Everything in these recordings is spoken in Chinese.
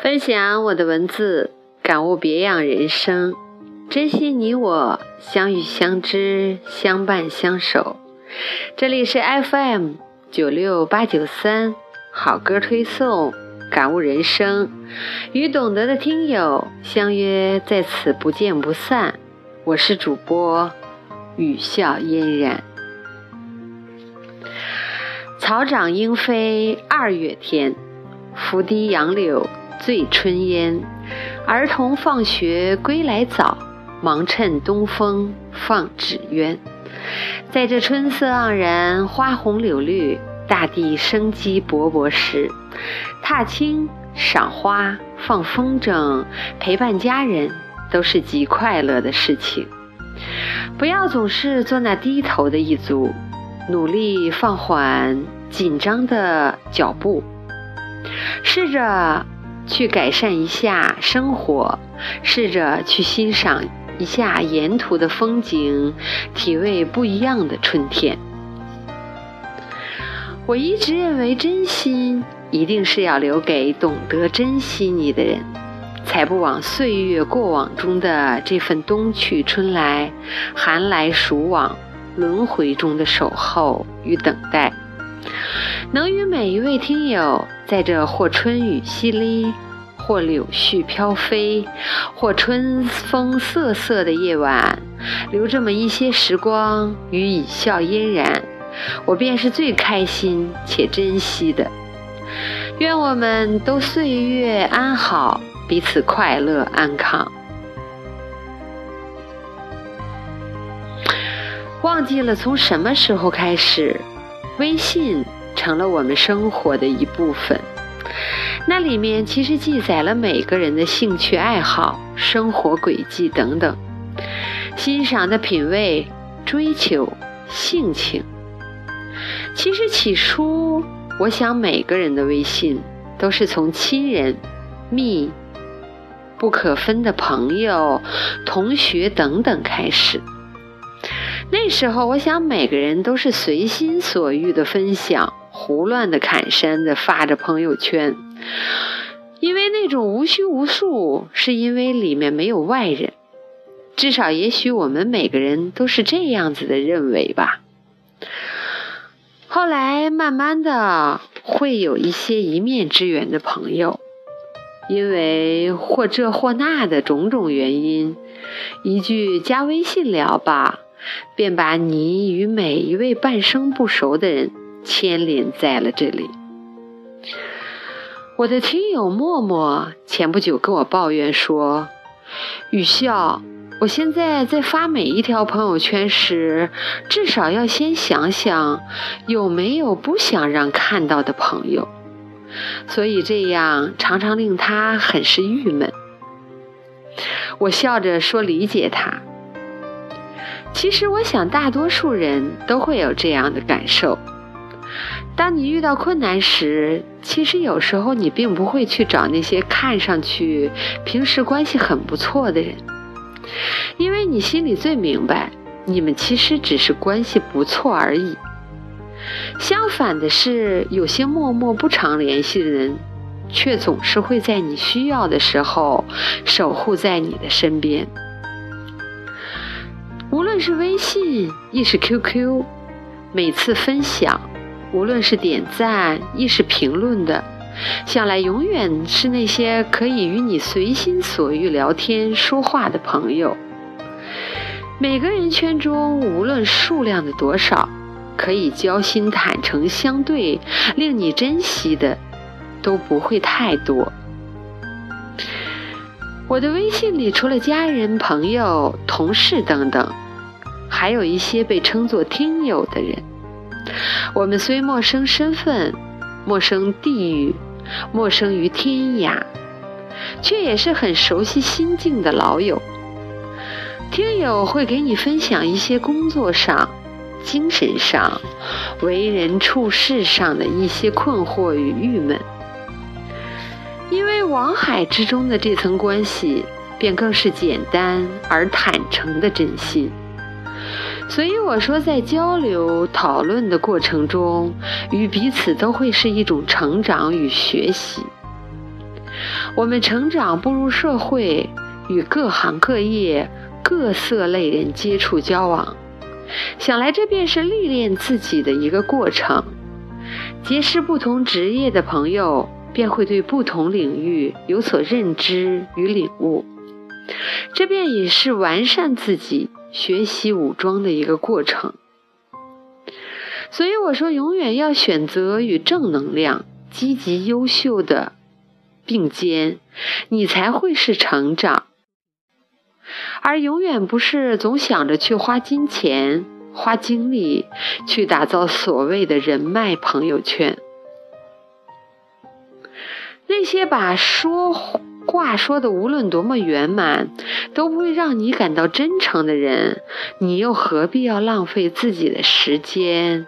分享我的文字，感悟别样人生，珍惜你我相遇相知相伴相守。这里是 FM 九六八九三好歌推送，感悟人生，与懂得的听友相约在此不见不散。我是主播雨笑嫣然。草长莺飞二月天，拂堤杨柳。醉春烟，儿童放学归来早，忙趁东风放纸鸢。在这春色盎然、花红柳绿、大地生机勃勃时，踏青、赏花、放风筝、陪伴家人，都是极快乐的事情。不要总是做那低头的一族，努力放缓紧张的脚步，试着。去改善一下生活，试着去欣赏一下沿途的风景，体味不一样的春天。我一直认为，真心一定是要留给懂得珍惜你的人，才不枉岁月过往中的这份冬去春来、寒来暑往、轮回中的守候与等待。能与每一位听友在这或春雨淅沥，或柳絮飘飞，或春风瑟瑟的夜晚，留这么一些时光与以笑嫣然，我便是最开心且珍惜的。愿我们都岁月安好，彼此快乐安康。忘记了从什么时候开始，微信。成了我们生活的一部分，那里面其实记载了每个人的兴趣爱好、生活轨迹等等，欣赏的品味、追求、性情。其实起初，我想每个人的微信都是从亲人、密不可分的朋友、同学等等开始。那时候，我想每个人都是随心所欲的分享。胡乱的砍山的发着朋友圈，因为那种无拘无束，是因为里面没有外人。至少，也许我们每个人都是这样子的认为吧。后来，慢慢的会有一些一面之缘的朋友，因为或这或那的种种原因，一句加微信聊吧，便把你与每一位半生不熟的人。牵连在了这里。我的听友默默前不久跟我抱怨说：“雨笑，我现在在发每一条朋友圈时，至少要先想想有没有不想让看到的朋友，所以这样常常令他很是郁闷。”我笑着说：“理解他。其实我想，大多数人都会有这样的感受。”当你遇到困难时，其实有时候你并不会去找那些看上去平时关系很不错的人，因为你心里最明白，你们其实只是关系不错而已。相反的是，有些默默不常联系的人，却总是会在你需要的时候守护在你的身边。是微信亦是 QQ，每次分享。无论是点赞亦是评论的，想来永远是那些可以与你随心所欲聊天说话的朋友。每个人圈中，无论数量的多少，可以交心坦诚相对，令你珍惜的，都不会太多。我的微信里，除了家人、朋友、同事等等，还有一些被称作听友的人。我们虽陌生身份，陌生地域，陌生于天涯，却也是很熟悉心境的老友。听友会给你分享一些工作上、精神上、为人处事上的一些困惑与郁闷，因为网海之中的这层关系，便更是简单而坦诚的真心。所以我说，在交流讨论的过程中，与彼此都会是一种成长与学习。我们成长步入社会，与各行各业、各色类人接触交往，想来这便是历练自己的一个过程。结识不同职业的朋友，便会对不同领域有所认知与领悟，这便也是完善自己。学习武装的一个过程，所以我说，永远要选择与正能量、积极、优秀的并肩，你才会是成长，而永远不是总想着去花金钱、花精力去打造所谓的人脉朋友圈。那些把说。话说的无论多么圆满，都不会让你感到真诚的人，你又何必要浪费自己的时间？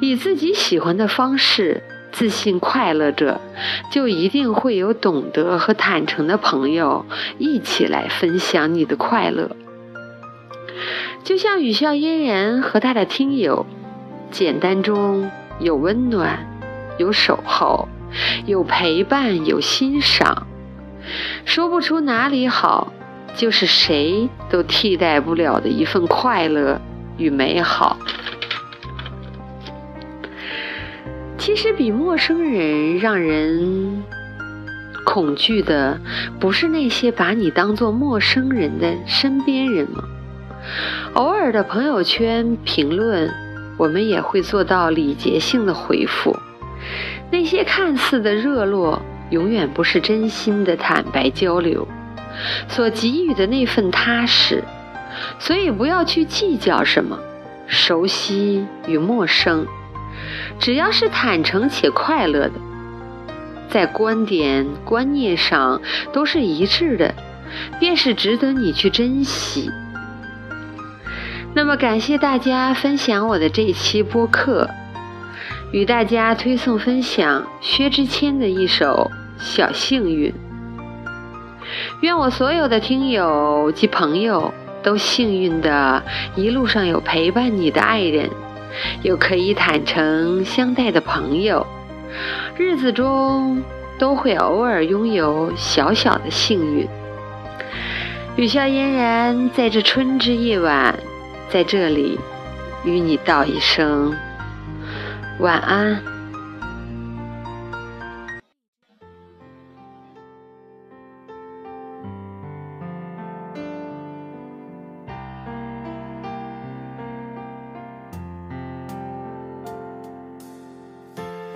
以自己喜欢的方式自信快乐着，就一定会有懂得和坦诚的朋友一起来分享你的快乐。就像雨笑嫣然和他的听友，简单中有温暖，有守候。有陪伴，有欣赏，说不出哪里好，就是谁都替代不了的一份快乐与美好。其实，比陌生人让人恐惧的，不是那些把你当做陌生人的身边人吗？偶尔的朋友圈评论，我们也会做到礼节性的回复。那些看似的热络，永远不是真心的坦白交流所给予的那份踏实。所以不要去计较什么熟悉与陌生，只要是坦诚且快乐的，在观点观念上都是一致的，便是值得你去珍惜。那么，感谢大家分享我的这一期播客。与大家推送分享薛之谦的一首《小幸运》。愿我所有的听友及朋友都幸运的，一路上有陪伴你的爱人，有可以坦诚相待的朋友，日子中都会偶尔拥有小小的幸运。雨笑嫣然在这春之夜晚，在这里与你道一声。晚安。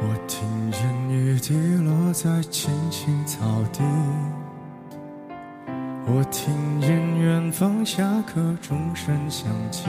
我听见雨滴落在青青草地，我听见远方下课钟声响起。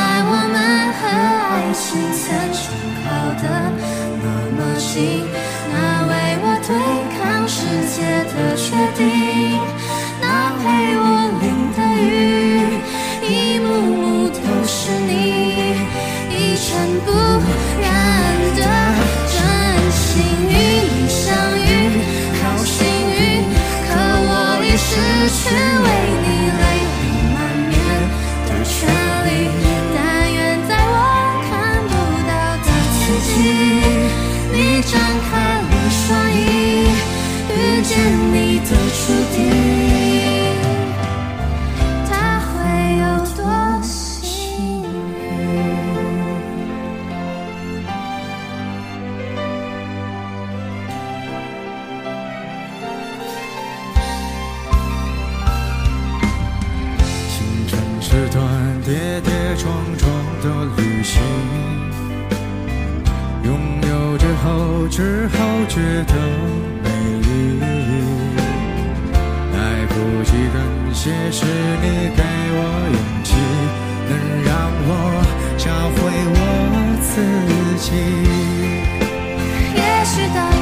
和爱情曾经靠得那么近，那为我对抗世界的决定，旅行拥有着后知后觉的美丽，来不及感谢是你给我勇气，能让我找回我自己。也许当。